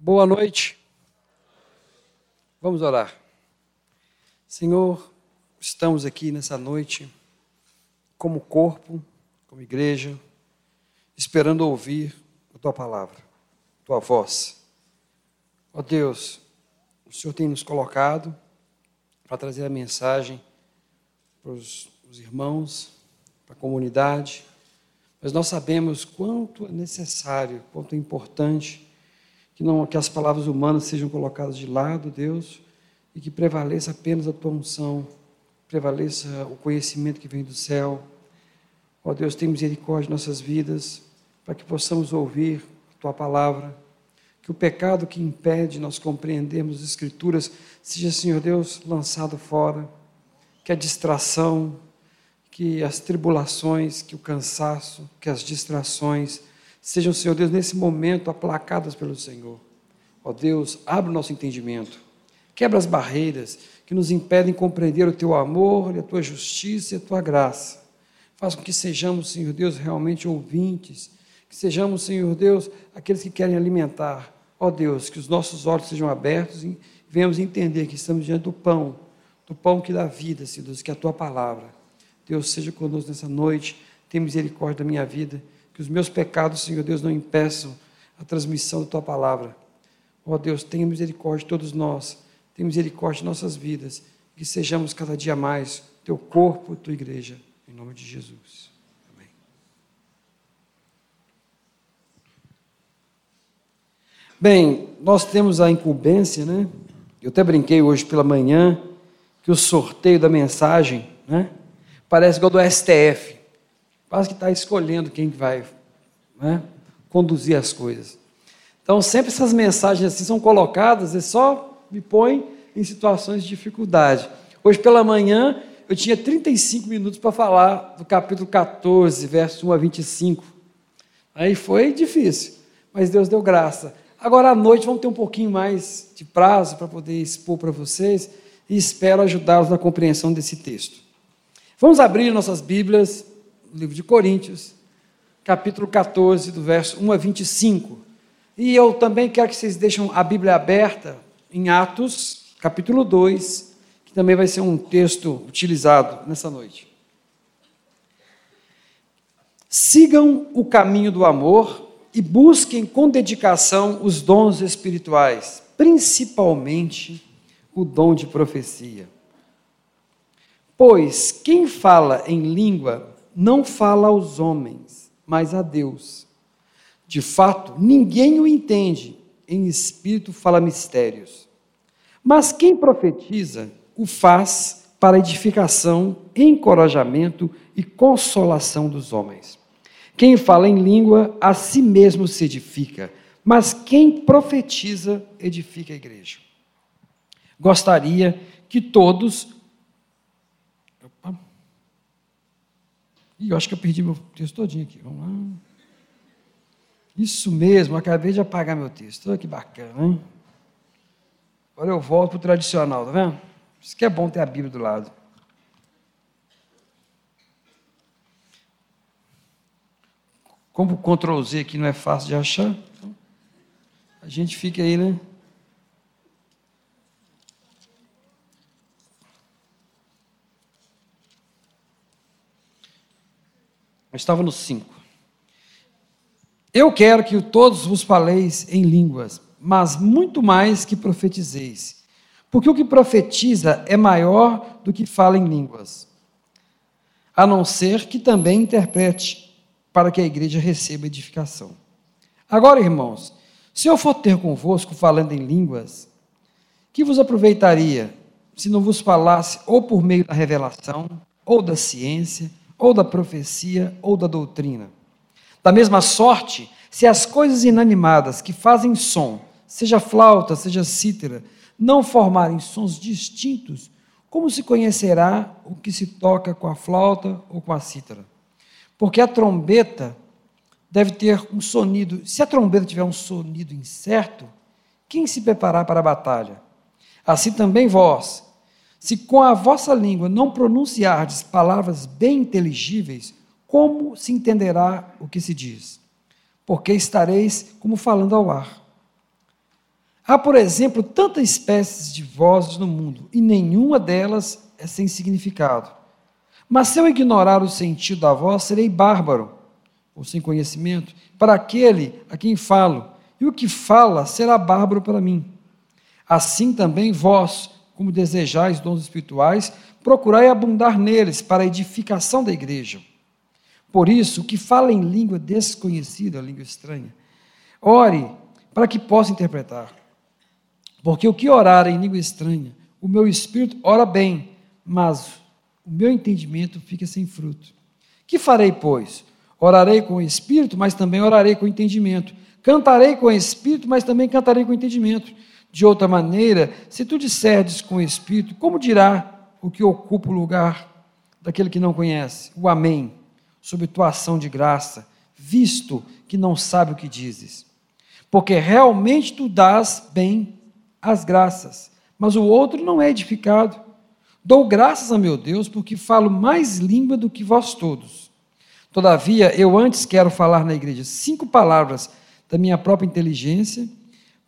Boa noite. Vamos orar. Senhor, estamos aqui nessa noite como corpo, como igreja, esperando ouvir a tua palavra, a tua voz. Ó Deus, o Senhor tem nos colocado para trazer a mensagem para os, os irmãos, para a comunidade, mas nós sabemos quanto é necessário, quanto é importante que, não, que as palavras humanas sejam colocadas de lado, Deus, e que prevaleça apenas a tua unção, prevaleça o conhecimento que vem do céu. Ó Deus, tem misericórdia de nossas vidas, para que possamos ouvir a tua palavra, que o pecado que impede nós compreendermos as Escrituras seja, Senhor Deus, lançado fora, que a distração, que as tribulações, que o cansaço, que as distrações, Sejam, Senhor Deus, nesse momento aplacadas pelo Senhor. Ó Deus, abre o nosso entendimento. Quebra as barreiras que nos impedem compreender o teu amor, a tua justiça e a tua graça. Faz com que sejamos, Senhor Deus, realmente ouvintes. Que sejamos, Senhor Deus, aqueles que querem alimentar. Ó Deus, que os nossos olhos sejam abertos e venhamos entender que estamos diante do pão, do pão que dá vida, Senhor Deus, que é a tua palavra. Deus, seja conosco nessa noite. Tem misericórdia da minha vida que os meus pecados, Senhor Deus, não impeçam a transmissão da tua palavra. Ó oh, Deus, tenha misericórdia de todos nós, tenha misericórdia de nossas vidas, que sejamos cada dia mais teu corpo, tua igreja, em nome de Jesus. Amém. Bem, nós temos a incumbência, né? Eu até brinquei hoje pela manhã que o sorteio da mensagem, né? Parece igual do STF. Quase que está escolhendo quem vai né, conduzir as coisas. Então, sempre essas mensagens assim são colocadas e só me põe em situações de dificuldade. Hoje pela manhã, eu tinha 35 minutos para falar do capítulo 14, verso 1 a 25. Aí foi difícil, mas Deus deu graça. Agora à noite vamos ter um pouquinho mais de prazo para poder expor para vocês e espero ajudá-los na compreensão desse texto. Vamos abrir nossas Bíblias no livro de Coríntios, capítulo 14, do verso 1 a 25. E eu também quero que vocês deixem a Bíblia aberta em Atos, capítulo 2, que também vai ser um texto utilizado nessa noite. Sigam o caminho do amor e busquem com dedicação os dons espirituais, principalmente o dom de profecia. Pois quem fala em língua não fala aos homens, mas a Deus. De fato, ninguém o entende, em espírito fala mistérios. Mas quem profetiza, o faz para edificação, encorajamento e consolação dos homens. Quem fala em língua, a si mesmo se edifica, mas quem profetiza, edifica a igreja. Gostaria que todos Ih, eu acho que eu perdi meu texto todinho aqui. Vamos lá. Isso mesmo, acabei de apagar meu texto. Olha que bacana, hein? Agora eu volto para o tradicional, tá vendo? Isso que é bom ter a Bíblia do lado. Como o Ctrl Z aqui não é fácil de achar, então a gente fica aí, né? Estava no 5. Eu quero que todos vos faleis em línguas, mas muito mais que profetizeis. Porque o que profetiza é maior do que fala em línguas, a não ser que também interprete, para que a igreja receba edificação. Agora, irmãos, se eu for ter convosco falando em línguas, que vos aproveitaria se não vos falasse ou por meio da revelação, ou da ciência, ou da profecia, ou da doutrina. Da mesma sorte, se as coisas inanimadas que fazem som, seja flauta, seja cítara, não formarem sons distintos, como se conhecerá o que se toca com a flauta ou com a cítara? Porque a trombeta deve ter um sonido. Se a trombeta tiver um sonido incerto, quem se preparar para a batalha? Assim também vós, se com a vossa língua não pronunciardes palavras bem inteligíveis, como se entenderá o que se diz? Porque estareis como falando ao ar. Há, por exemplo, tantas espécies de vozes no mundo, e nenhuma delas é sem significado. Mas se eu ignorar o sentido da voz, serei bárbaro, ou sem conhecimento, para aquele a quem falo, e o que fala será bárbaro para mim. Assim também vós, como desejais dons espirituais, procurai abundar neles para a edificação da igreja. Por isso, o que fala em língua desconhecida, língua estranha, ore para que possa interpretar. Porque o que orar em língua estranha, o meu espírito ora bem, mas o meu entendimento fica sem fruto. Que farei, pois? Orarei com o espírito, mas também orarei com o entendimento. Cantarei com o espírito, mas também cantarei com o entendimento. De outra maneira, se tu disserdes com o espírito, como dirá o que ocupa o lugar daquele que não conhece? O Amém, sob tua ação de graça, visto que não sabe o que dizes. Porque realmente tu dás bem as graças, mas o outro não é edificado. Dou graças a meu Deus, porque falo mais língua do que vós todos. Todavia, eu antes quero falar na igreja cinco palavras da minha própria inteligência,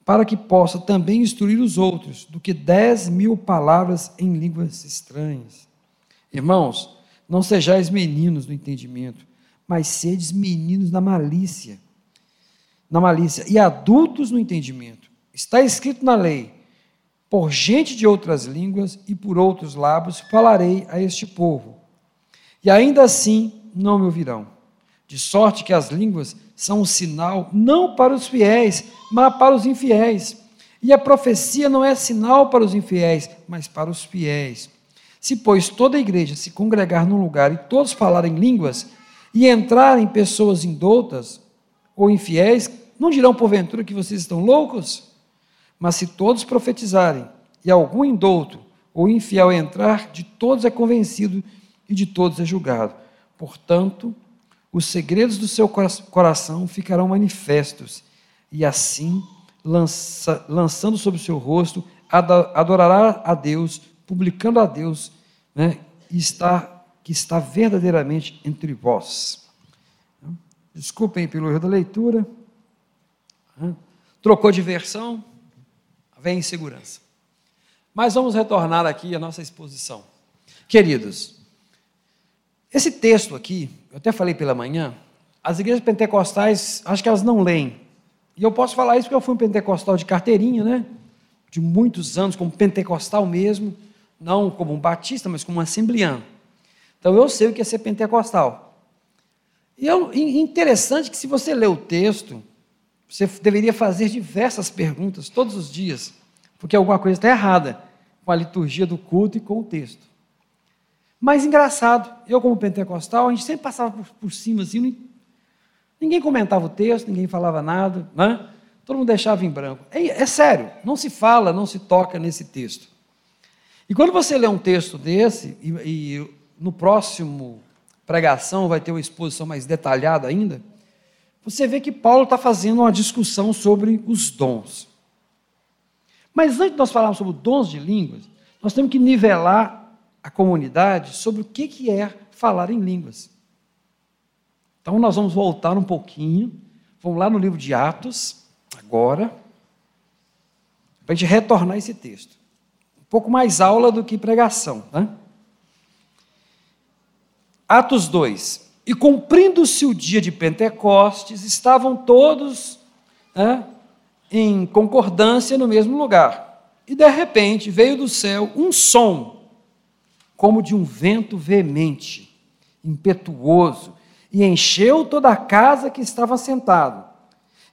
para que possa também instruir os outros, do que dez mil palavras em línguas estranhas. Irmãos, não sejais meninos no entendimento, mas sedes meninos na malícia. Na malícia, e adultos no entendimento. Está escrito na lei: por gente de outras línguas e por outros lábios falarei a este povo. E ainda assim não me ouvirão. De sorte que as línguas são um sinal não para os fiéis, mas para os infiéis. E a profecia não é sinal para os infiéis, mas para os fiéis. Se, pois, toda a igreja se congregar num lugar e todos falarem línguas, e entrarem pessoas indoutas ou infiéis, não dirão porventura que vocês estão loucos? Mas se todos profetizarem, e algum indouto ou infiel entrar, de todos é convencido e de todos é julgado. Portanto, os segredos do seu coração ficarão manifestos, e assim, lança, lançando sobre o seu rosto, adorará a Deus, publicando a Deus, né, está, que está verdadeiramente entre vós. Desculpem pelo erro da leitura. Trocou de versão? vem insegurança. Mas vamos retornar aqui à nossa exposição. Queridos, esse texto aqui, eu até falei pela manhã, as igrejas pentecostais, acho que elas não leem. E eu posso falar isso porque eu fui um pentecostal de carteirinha, né? De muitos anos, como pentecostal mesmo, não como um batista, mas como um assembleano. Então eu sei o que é ser pentecostal. E é interessante que se você lê o texto, você deveria fazer diversas perguntas todos os dias, porque alguma coisa está errada com a liturgia do culto e com o texto. Mas engraçado, eu como pentecostal, a gente sempre passava por, por cima assim, ninguém comentava o texto, ninguém falava nada, né? todo mundo deixava em branco. É, é sério, não se fala, não se toca nesse texto. E quando você lê um texto desse, e, e no próximo pregação vai ter uma exposição mais detalhada ainda, você vê que Paulo está fazendo uma discussão sobre os dons. Mas antes de nós falarmos sobre dons de línguas, nós temos que nivelar a comunidade sobre o que é falar em línguas. Então nós vamos voltar um pouquinho, vamos lá no livro de Atos, agora, para a gente retornar esse texto. Um pouco mais aula do que pregação. Né? Atos 2. E cumprindo-se o dia de Pentecostes, estavam todos né, em concordância no mesmo lugar. E de repente veio do céu um som, como de um vento veemente, impetuoso, e encheu toda a casa que estava sentado.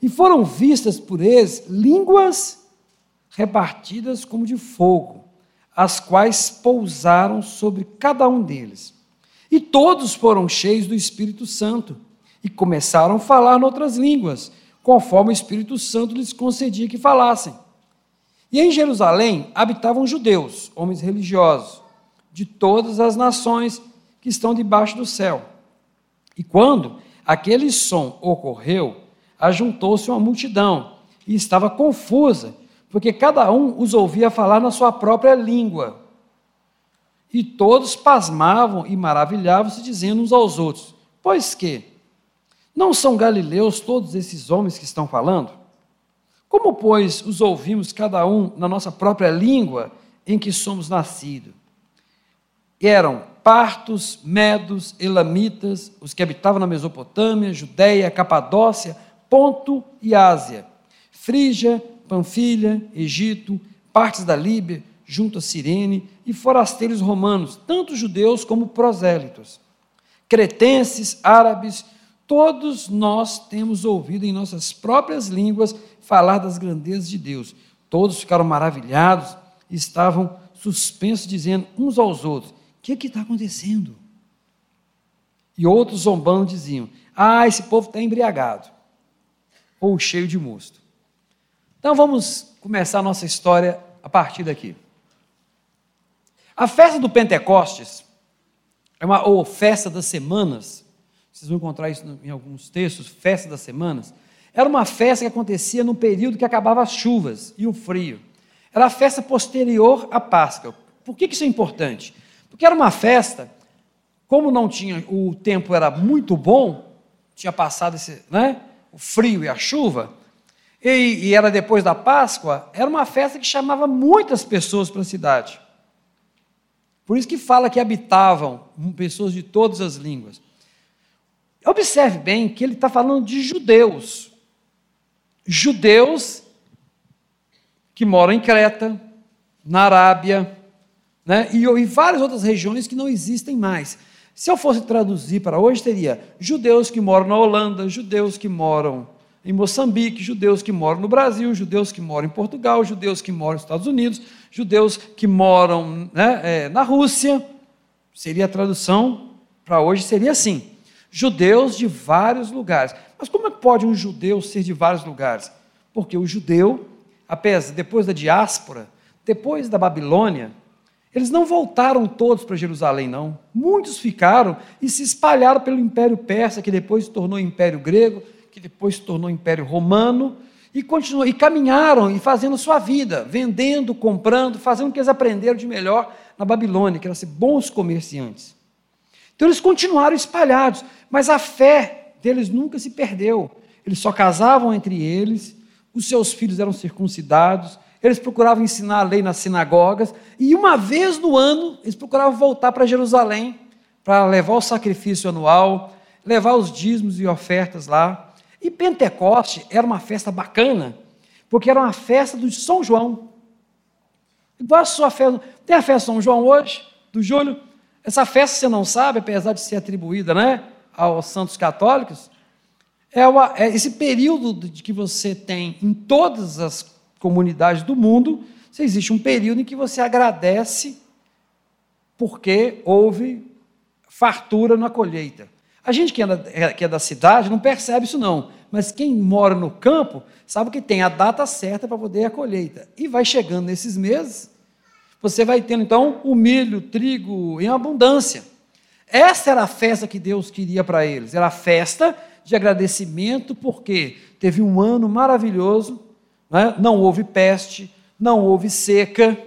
E foram vistas por eles línguas repartidas como de fogo, as quais pousaram sobre cada um deles. E todos foram cheios do Espírito Santo e começaram a falar outras línguas, conforme o Espírito Santo lhes concedia que falassem. E em Jerusalém habitavam judeus, homens religiosos, de todas as nações que estão debaixo do céu. E quando aquele som ocorreu, ajuntou-se uma multidão e estava confusa, porque cada um os ouvia falar na sua própria língua. E todos pasmavam e maravilhavam-se, dizendo uns aos outros: Pois que? Não são galileus todos esses homens que estão falando? Como, pois, os ouvimos cada um na nossa própria língua em que somos nascidos? Eram partos, medos, elamitas, os que habitavam na Mesopotâmia, Judéia, Capadócia, Ponto e Ásia, Frígia, Panfilha, Egito, partes da Líbia, junto a Cirene, e forasteiros romanos, tanto judeus como prosélitos. Cretenses, árabes, todos nós temos ouvido em nossas próprias línguas falar das grandezas de Deus. Todos ficaram maravilhados e estavam suspensos, dizendo uns aos outros: Que é está acontecendo? E outros zombando diziam: Ah, esse povo está embriagado ou cheio de mosto. Então vamos começar a nossa história a partir daqui. A festa do Pentecostes é uma ou festa das semanas. Vocês vão encontrar isso em alguns textos, festa das semanas. Era uma festa que acontecia no período que acabava as chuvas e o frio. Era a festa posterior à Páscoa. Por que isso é importante? Porque era uma festa, como não tinha, o tempo era muito bom, tinha passado esse, né, o frio e a chuva, e, e era depois da Páscoa, era uma festa que chamava muitas pessoas para a cidade. Por isso que fala que habitavam pessoas de todas as línguas. Observe bem que ele está falando de judeus. Judeus que moram em Creta, na Arábia, né, e, e várias outras regiões que não existem mais. Se eu fosse traduzir para hoje, teria judeus que moram na Holanda, judeus que moram em Moçambique, judeus que moram no Brasil, judeus que moram em Portugal, judeus que moram nos Estados Unidos, judeus que moram né, é, na Rússia. Seria a tradução para hoje, seria assim: judeus de vários lugares. Mas como é que pode um judeu ser de vários lugares? Porque o judeu, apesar, depois da diáspora, depois da Babilônia, eles não voltaram todos para Jerusalém, não. Muitos ficaram e se espalharam pelo Império Persa, que depois se tornou Império Grego, que depois se tornou Império Romano, e continuou, e caminharam e fazendo sua vida, vendendo, comprando, fazendo o que eles aprenderam de melhor na Babilônia, que era ser bons comerciantes. Então eles continuaram espalhados, mas a fé deles nunca se perdeu. Eles só casavam entre eles, os seus filhos eram circuncidados, eles procuravam ensinar a lei nas sinagogas, e uma vez no ano eles procuravam voltar para Jerusalém para levar o sacrifício anual, levar os dízimos e ofertas lá. E Pentecoste era uma festa bacana, porque era uma festa do São João. Igual a sua festa. Tem a festa São João hoje, do julho? Essa festa, você não sabe, apesar de ser atribuída né, aos santos católicos, é, uma, é esse período de que você tem em todas as comunidades do mundo, existe um período em que você agradece porque houve fartura na colheita. A gente que é, da, que é da cidade não percebe isso não, mas quem mora no campo sabe que tem a data certa para poder a colheita. E vai chegando nesses meses, você vai tendo então o milho, o trigo em abundância. Essa era a festa que Deus queria para eles. Era a festa de agradecimento, porque teve um ano maravilhoso, né? não houve peste, não houve seca,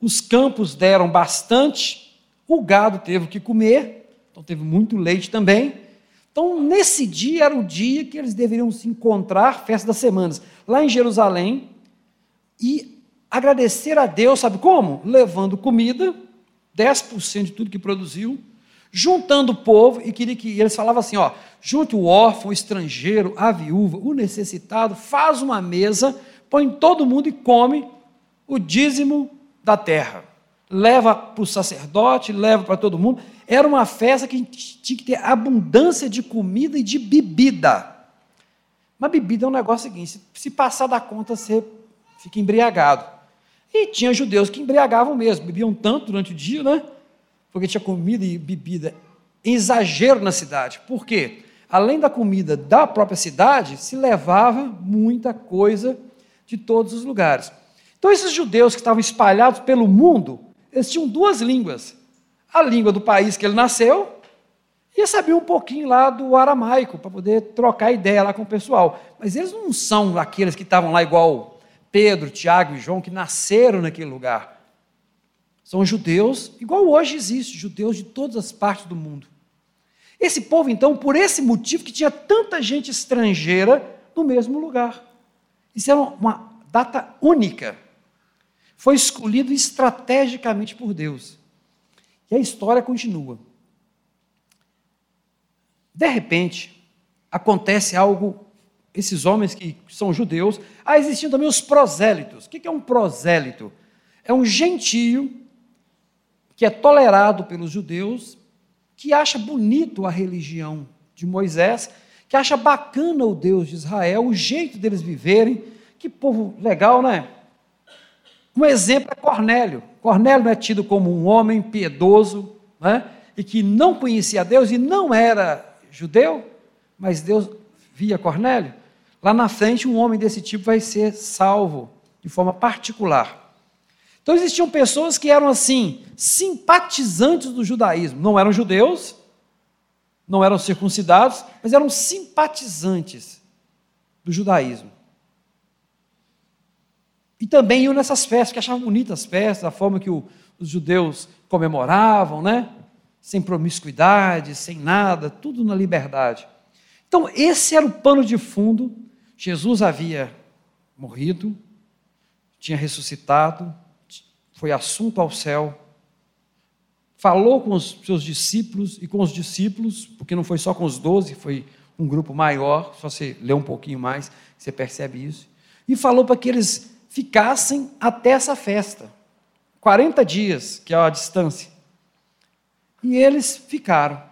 os campos deram bastante, o gado teve que comer, então teve muito leite também. Então, nesse dia era o dia que eles deveriam se encontrar, festa das semanas, lá em Jerusalém, e agradecer a Deus, sabe como? Levando comida, 10% de tudo que produziu, juntando o povo, e queria que eles falavam assim: ó, junte o órfão, o estrangeiro, a viúva, o necessitado, faz uma mesa, põe todo mundo e come o dízimo da terra. Leva para o sacerdote, leva para todo mundo. Era uma festa que tinha que ter abundância de comida e de bebida. Mas bebida é um negócio seguinte: se passar da conta, você fica embriagado. E tinha judeus que embriagavam mesmo, bebiam tanto durante o dia, né? Porque tinha comida e bebida em exagero na cidade. Por quê? Além da comida da própria cidade, se levava muita coisa de todos os lugares. Então, esses judeus que estavam espalhados pelo mundo, eles tinham duas línguas a língua do país que ele nasceu e sabia um pouquinho lá do aramaico, para poder trocar ideia lá com o pessoal. Mas eles não são aqueles que estavam lá igual Pedro, Tiago e João, que nasceram naquele lugar. São judeus, igual hoje existe, judeus de todas as partes do mundo. Esse povo, então, por esse motivo que tinha tanta gente estrangeira no mesmo lugar. Isso era uma data única. Foi escolhido estrategicamente por Deus. E a história continua. De repente, acontece algo, esses homens que são judeus, ah, existiam também os prosélitos. O que é um prosélito? É um gentio que é tolerado pelos judeus, que acha bonito a religião de Moisés, que acha bacana o Deus de Israel, o jeito deles viverem. Que povo legal, né? Um exemplo é Cornélio. Cornélio é tido como um homem piedoso, né? e que não conhecia Deus e não era judeu, mas Deus via Cornélio. Lá na frente, um homem desse tipo vai ser salvo de forma particular. Então existiam pessoas que eram assim, simpatizantes do judaísmo. Não eram judeus, não eram circuncidados, mas eram simpatizantes do judaísmo. E também iam nessas festas, que achavam bonitas as festas, a forma que o, os judeus comemoravam, né? Sem promiscuidade, sem nada, tudo na liberdade. Então, esse era o pano de fundo. Jesus havia morrido, tinha ressuscitado, foi assunto ao céu, falou com os seus discípulos e com os discípulos, porque não foi só com os doze, foi um grupo maior, só você ler um pouquinho mais, você percebe isso, e falou para que eles ficassem até essa festa, 40 dias, que é a distância. E eles ficaram.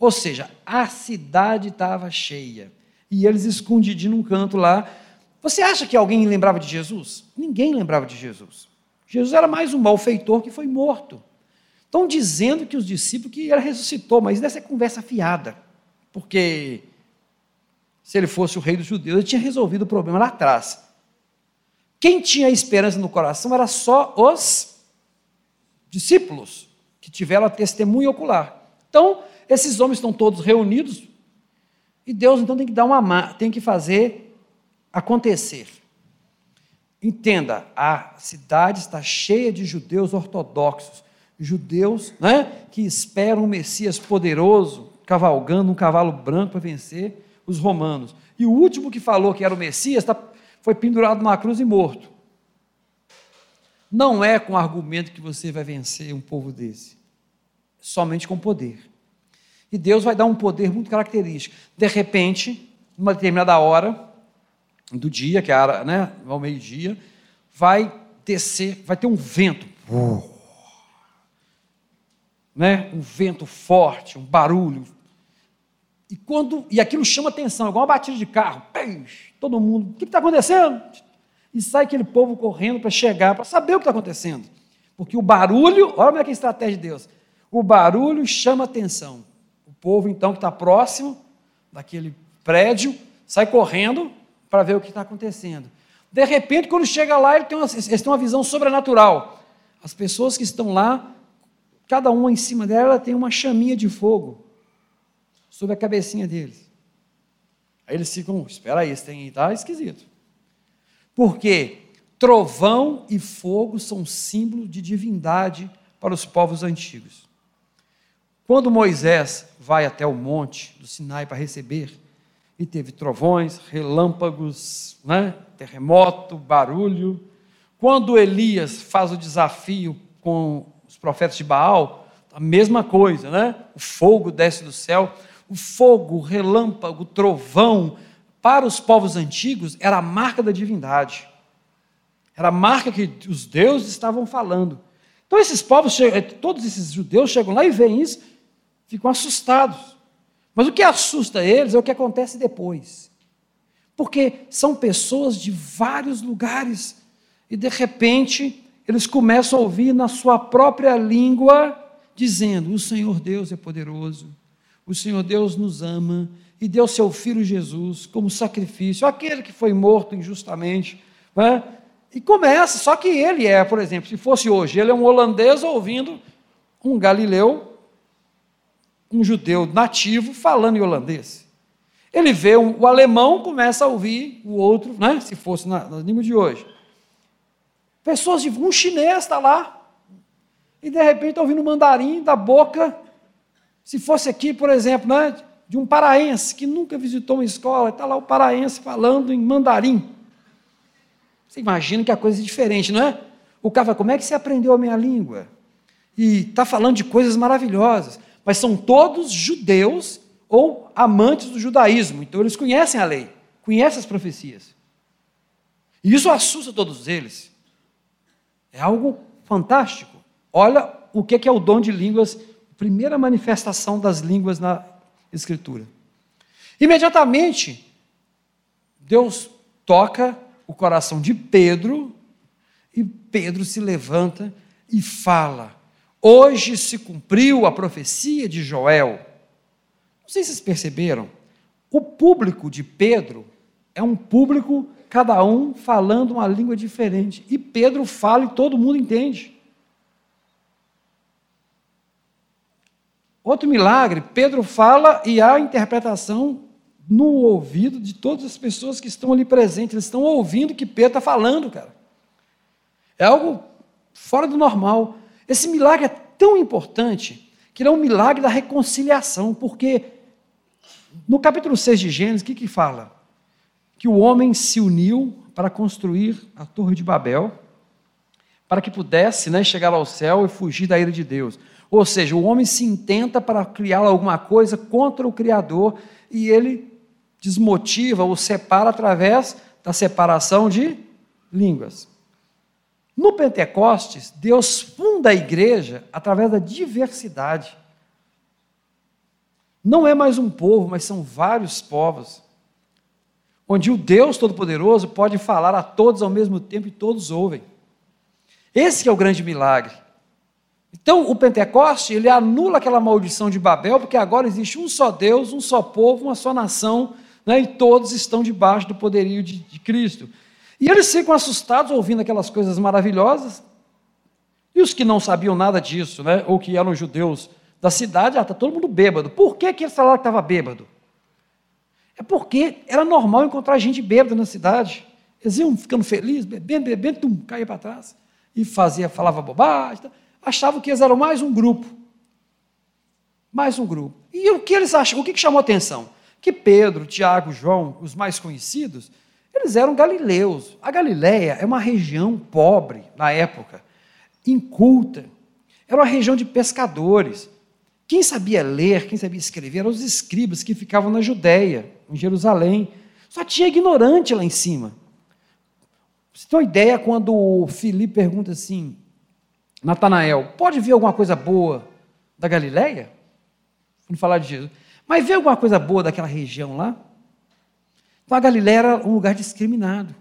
Ou seja, a cidade estava cheia. E eles escondidinhos num canto lá. Você acha que alguém lembrava de Jesus? Ninguém lembrava de Jesus. Jesus era mais um malfeitor que foi morto. Estão dizendo que os discípulos que ele ressuscitou, mas dessa é conversa fiada. Porque se ele fosse o rei dos judeus, ele tinha resolvido o problema lá atrás. Quem tinha esperança no coração era só os discípulos, que tiveram a testemunha ocular. Então, esses homens estão todos reunidos, e Deus então tem que dar uma tem que fazer acontecer. Entenda, a cidade está cheia de judeus ortodoxos, judeus né, que esperam um Messias poderoso, cavalgando um cavalo branco para vencer os romanos. E o último que falou que era o Messias tá, foi pendurado numa cruz e morto. Não é com argumento que você vai vencer um povo desse, somente com poder. E Deus vai dar um poder muito característico. De repente, numa determinada hora, do dia, que era né, ao meio-dia, vai descer, vai ter um vento. Né, um vento forte, um barulho. E quando e aquilo chama atenção, igual uma batida de carro. Todo mundo, o que está acontecendo? E sai aquele povo correndo para chegar, para saber o que está acontecendo. Porque o barulho, olha como é que é a estratégia de Deus. O barulho chama atenção. O povo, então, que está próximo daquele prédio, sai correndo para ver o que está acontecendo. De repente, quando chega lá, ele tem uma, eles têm uma visão sobrenatural. As pessoas que estão lá, cada uma em cima dela tem uma chaminha de fogo sobre a cabecinha deles. Aí eles ficam, espera aí, isso está esquisito. Porque trovão e fogo são símbolo de divindade para os povos antigos. Quando Moisés vai até o monte do Sinai para receber e teve trovões, relâmpagos, né? terremoto, barulho. Quando Elias faz o desafio com os profetas de Baal, a mesma coisa, né? O fogo desce do céu, o fogo, o relâmpago, o trovão, para os povos antigos era a marca da divindade. Era a marca que os deuses estavam falando. Então esses povos, todos esses judeus chegam lá e veem isso, ficam assustados. Mas o que assusta eles é o que acontece depois. Porque são pessoas de vários lugares e de repente eles começam a ouvir na sua própria língua dizendo: "O Senhor Deus é poderoso. O Senhor Deus nos ama e deu seu filho Jesus como sacrifício, aquele que foi morto injustamente, né? E começa, só que ele é, por exemplo, se fosse hoje, ele é um holandês ouvindo um galileu um judeu nativo falando em holandês. Ele vê um, o alemão, começa a ouvir o outro, né, se fosse na, na língua de hoje. Pessoas de. Um chinês está lá, e de repente está ouvindo mandarim da boca. Se fosse aqui, por exemplo, né, de um paraense que nunca visitou uma escola, está lá o paraense falando em mandarim. Você imagina que a coisa é diferente, não é? O cara fala, como é que você aprendeu a minha língua? E está falando de coisas maravilhosas. Mas são todos judeus ou amantes do judaísmo. Então eles conhecem a lei, conhecem as profecias. E isso assusta todos eles. É algo fantástico. Olha o que é o dom de línguas, primeira manifestação das línguas na Escritura. Imediatamente, Deus toca o coração de Pedro e Pedro se levanta e fala: Hoje se cumpriu a profecia de Joel. Não sei se vocês perceberam, o público de Pedro é um público, cada um falando uma língua diferente. E Pedro fala e todo mundo entende. Outro milagre, Pedro fala e há interpretação no ouvido de todas as pessoas que estão ali presentes. Eles estão ouvindo o que Pedro está falando, cara. É algo fora do normal. Esse milagre é tão importante que ele é um milagre da reconciliação, porque no capítulo 6 de Gênesis, o que, que fala? Que o homem se uniu para construir a Torre de Babel, para que pudesse né, chegar ao céu e fugir da ira de Deus. Ou seja, o homem se intenta para criar alguma coisa contra o Criador e ele desmotiva ou separa através da separação de línguas. No Pentecostes, Deus funda a igreja através da diversidade. Não é mais um povo, mas são vários povos. Onde o Deus Todo-Poderoso pode falar a todos ao mesmo tempo e todos ouvem. Esse é o grande milagre. Então, o Pentecoste, ele anula aquela maldição de Babel, porque agora existe um só Deus, um só povo, uma só nação, né, e todos estão debaixo do poderio de, de Cristo. E eles ficam assustados ouvindo aquelas coisas maravilhosas. E os que não sabiam nada disso, né, ou que eram judeus da cidade, ah, está todo mundo bêbado. Por que, que eles falaram que estava bêbado? É porque era normal encontrar gente bêbada na cidade. Eles iam ficando felizes, bebendo, bebendo, tum, caía para trás. E fazia, falava bobagem. Tá? Achavam que eles eram mais um grupo. Mais um grupo. E o que eles acham? O que chamou atenção? Que Pedro, Tiago, João, os mais conhecidos, eles eram galileus. A Galiléia é uma região pobre na época, inculta. Era uma região de pescadores. Quem sabia ler, quem sabia escrever, eram os escribas que ficavam na Judéia, em Jerusalém. Só tinha ignorante lá em cima. Você tem uma ideia quando o Filipe pergunta assim, Natanael, pode ver alguma coisa boa da Galiléia? Vamos falar de Jesus. Mas vê alguma coisa boa daquela região lá? Então a Galiléia era um lugar discriminado,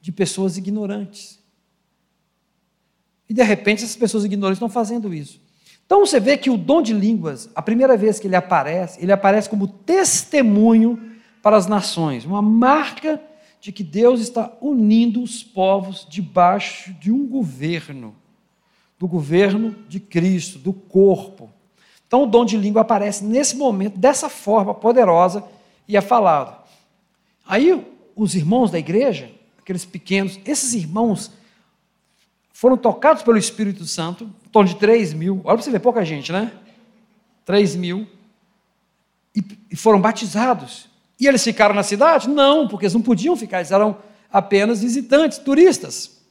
de pessoas ignorantes. E de repente essas pessoas ignorantes estão fazendo isso. Então você vê que o dom de línguas, a primeira vez que ele aparece, ele aparece como testemunho para as nações, uma marca de que Deus está unindo os povos debaixo de um governo, do governo de Cristo, do corpo. Então o dom de língua aparece nesse momento, dessa forma poderosa, e é falado. Aí os irmãos da igreja, aqueles pequenos, esses irmãos foram tocados pelo Espírito Santo, em torno de 3 mil, olha para você ver, pouca gente, né? 3 mil, e, e foram batizados. E eles ficaram na cidade? Não, porque eles não podiam ficar, eles eram apenas visitantes, turistas.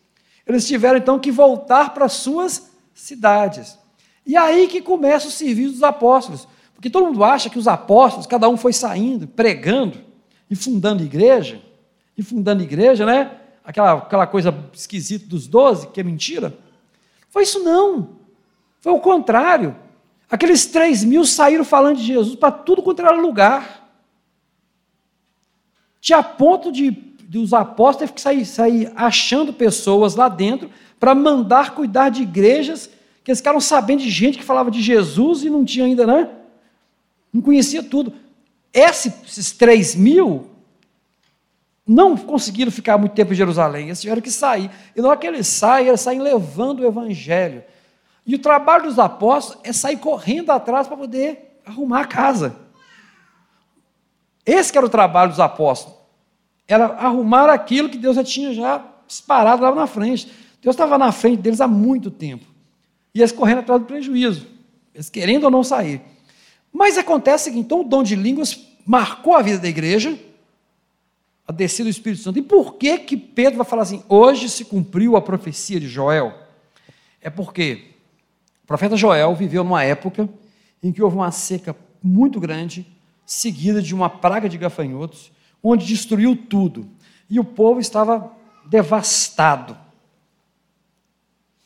Eles tiveram então que voltar para suas cidades. E aí que começa o serviço dos apóstolos. Porque todo mundo acha que os apóstolos, cada um foi saindo, pregando e fundando igreja, e fundando igreja, né? Aquela, aquela coisa esquisita dos doze, que é mentira. Foi isso não. Foi o contrário. Aqueles três mil saíram falando de Jesus para tudo quanto era lugar. Tinha ponto de, de os apóstolos que sair, sair achando pessoas lá dentro para mandar cuidar de igrejas que eles ficaram sabendo de gente que falava de Jesus e não tinha ainda, né? Não conhecia tudo. Esses três mil não conseguiram ficar muito tempo em Jerusalém, eles tiveram que sair. E na hora que eles saem, eles saem levando o evangelho. E o trabalho dos apóstolos é sair correndo atrás para poder arrumar a casa. Esse era o trabalho dos apóstolos. Era arrumar aquilo que Deus já tinha já disparado lá na frente. Deus estava na frente deles há muito tempo. E eles correndo atrás do prejuízo. Eles querendo ou não sair. Mas acontece que então o dom de línguas marcou a vida da igreja, a descida do Espírito Santo. E por que que Pedro vai falar assim, hoje se cumpriu a profecia de Joel? É porque o profeta Joel viveu numa época em que houve uma seca muito grande, seguida de uma praga de gafanhotos, onde destruiu tudo. E o povo estava devastado.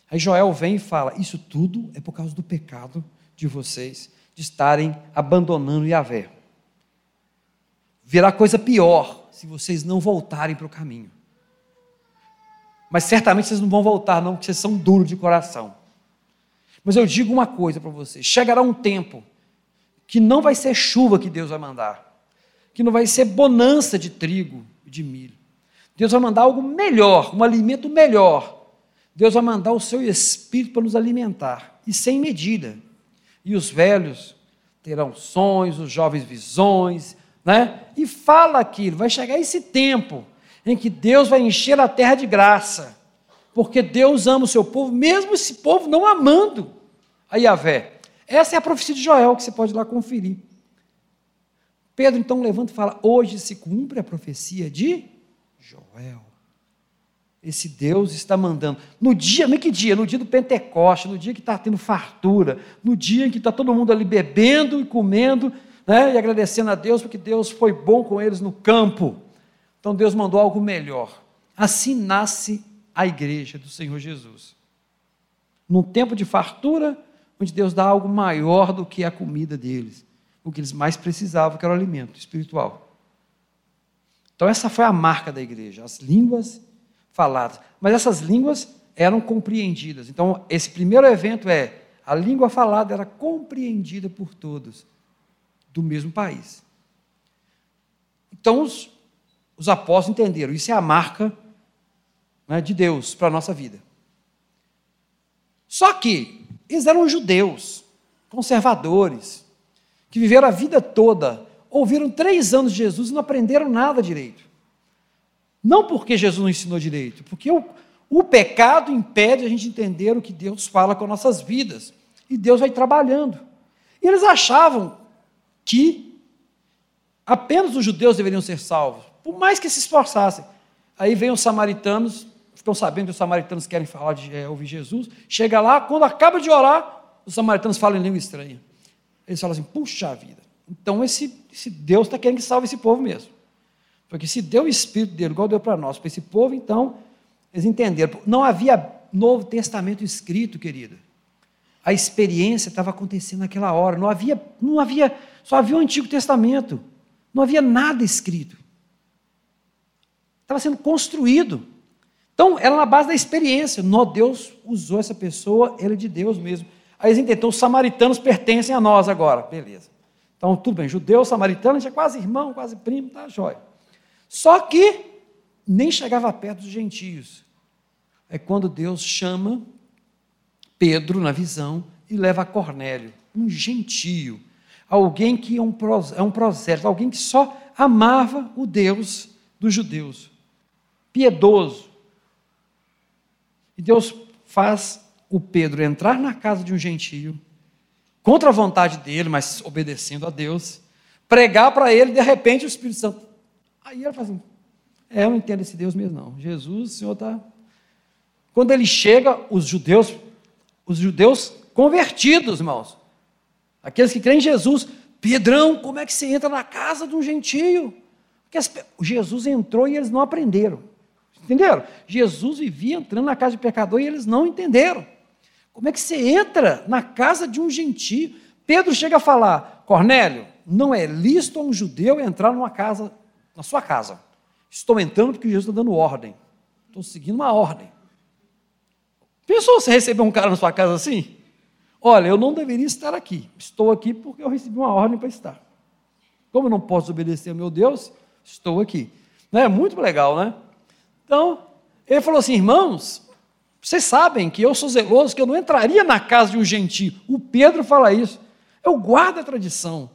Aí Joel vem e fala: Isso tudo é por causa do pecado de vocês, de estarem abandonando Yahvé. Virá coisa pior se vocês não voltarem para o caminho. Mas certamente vocês não vão voltar, não, porque vocês são duros de coração. Mas eu digo uma coisa para vocês: chegará um tempo que não vai ser chuva que Deus vai mandar, que não vai ser bonança de trigo e de milho. Deus vai mandar algo melhor, um alimento melhor. Deus vai mandar o seu espírito para nos alimentar, e sem medida. E os velhos terão sonhos, os jovens visões, né? E fala aquilo, vai chegar esse tempo em que Deus vai encher a terra de graça, porque Deus ama o seu povo, mesmo esse povo não amando a Yahvé. Essa é a profecia de Joel, que você pode lá conferir. Pedro então levanta e fala: Hoje se cumpre a profecia de Joel. Esse Deus está mandando. No dia, mas que dia? No dia do Pentecoste, no dia que está tendo fartura, no dia em que está todo mundo ali bebendo e comendo, né, e agradecendo a Deus, porque Deus foi bom com eles no campo. Então Deus mandou algo melhor. Assim nasce a igreja do Senhor Jesus. Num tempo de fartura, onde Deus dá algo maior do que a comida deles, o que eles mais precisavam, que era o alimento espiritual. Então, essa foi a marca da igreja, as línguas faladas. Mas essas línguas eram compreendidas. Então, esse primeiro evento é a língua falada era compreendida por todos do mesmo país. Então, os, os apóstolos entenderam, isso é a marca né, de Deus para a nossa vida. Só que eles eram judeus, conservadores, que viveram a vida toda, ouviram três anos de Jesus e não aprenderam nada direito. Não porque Jesus não ensinou direito, porque o, o pecado impede a gente entender o que Deus fala com nossas vidas. E Deus vai trabalhando. E eles achavam que apenas os judeus deveriam ser salvos, por mais que se esforçassem. Aí vem os samaritanos ficam sabendo que os samaritanos querem falar de é, ouvir Jesus. Chega lá, quando acaba de orar, os samaritanos falam em língua estranha. Eles falam assim: puxa vida. Então esse, esse Deus está querendo que salve esse povo mesmo. Porque se deu o Espírito dele, igual deu para nós, para esse povo, então, eles entenderam. Não havia Novo Testamento escrito, querida. A experiência estava acontecendo naquela hora. Não havia, não havia, só havia o Antigo Testamento. Não havia nada escrito. Estava sendo construído. Então, era na base da experiência. No Deus usou essa pessoa, ele é de Deus mesmo. Aí eles entenderam, os samaritanos pertencem a nós agora. Beleza. Então, tudo bem, judeu, samaritano, a gente é quase irmão, quase primo, tá jóia. Só que nem chegava perto dos gentios. É quando Deus chama Pedro na visão e leva a Cornélio, um gentio, alguém que é um, é um prosélito, alguém que só amava o Deus dos judeus, piedoso, e Deus faz o Pedro entrar na casa de um gentio, contra a vontade dele, mas obedecendo a Deus, pregar para ele, de repente o Espírito Santo. Aí ele fala assim: É, eu não entendo esse Deus mesmo, não. Jesus, o Senhor está. Quando ele chega, os judeus, os judeus convertidos, irmãos, aqueles que creem em Jesus, Pedrão, como é que você entra na casa de um gentio? Porque Jesus entrou e eles não aprenderam. Entenderam? Jesus vivia entrando na casa de pecador e eles não entenderam. Como é que você entra na casa de um gentio? Pedro chega a falar: Cornélio, não é lícito a um judeu entrar numa casa, na sua casa. Estou entrando porque Jesus está dando ordem. Estou seguindo uma ordem. Pensou você receber um cara na sua casa assim? Olha, eu não deveria estar aqui. Estou aqui porque eu recebi uma ordem para estar. Como eu não posso obedecer ao meu Deus, estou aqui. Não é muito legal, né? Então, ele falou assim: irmãos, vocês sabem que eu sou zeloso, que eu não entraria na casa de um gentio. O Pedro fala isso. Eu guardo a tradição.